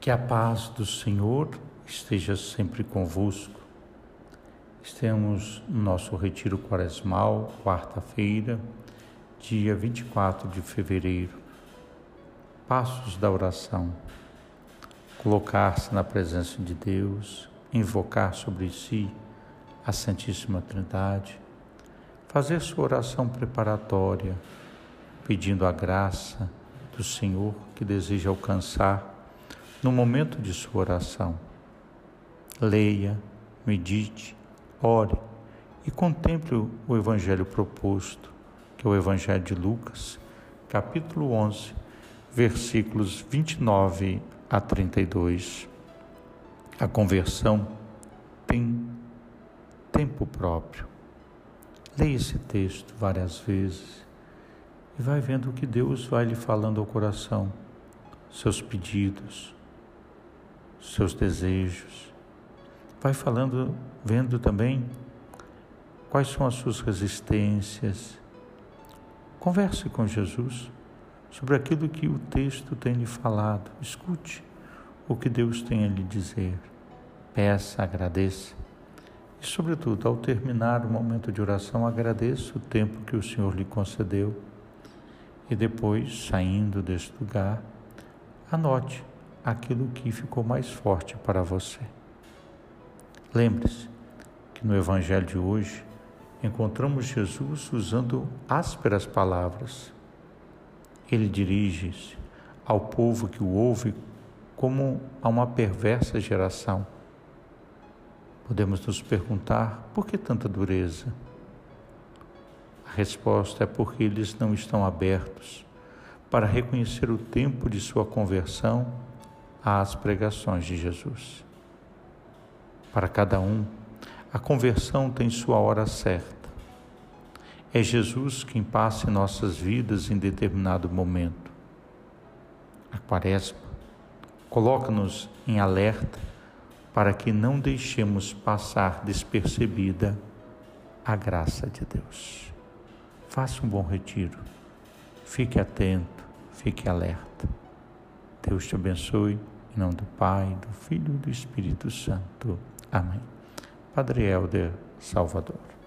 Que a paz do Senhor esteja sempre convosco. Estamos no nosso retiro quaresmal, quarta-feira, dia 24 de fevereiro. Passos da oração. Colocar-se na presença de Deus, invocar sobre si a Santíssima Trindade, fazer sua oração preparatória, pedindo a graça do Senhor que deseja alcançar no momento de sua oração. Leia, medite, ore e contemple o Evangelho proposto, que é o Evangelho de Lucas, capítulo 11, versículos 29 a 32. A conversão tem tempo próprio. Leia esse texto várias vezes e vai vendo o que Deus vai lhe falando ao coração, seus pedidos, seus desejos. Vai falando, vendo também quais são as suas resistências. Converse com Jesus sobre aquilo que o texto tem lhe falado. Escute o que Deus tem a lhe dizer. Peça, agradeça. E, sobretudo, ao terminar o momento de oração, agradeça o tempo que o Senhor lhe concedeu. E depois, saindo deste lugar, anote aquilo que ficou mais forte para você. Lembre-se que no Evangelho de hoje encontramos Jesus usando ásperas palavras. Ele dirige-se ao povo que o ouve como a uma perversa geração. Podemos nos perguntar por que tanta dureza? A resposta é porque eles não estão abertos para reconhecer o tempo de sua conversão às pregações de Jesus. Para cada um, a conversão tem sua hora certa. É Jesus quem passa em nossas vidas em determinado momento. A Quaresma coloca-nos em alerta para que não deixemos passar despercebida a graça de Deus. Faça um bom retiro. Fique atento, fique alerta. Deus te abençoe. Nome do Pai, do Filho e do Espírito Santo. Amém. Padre Helder, Salvador.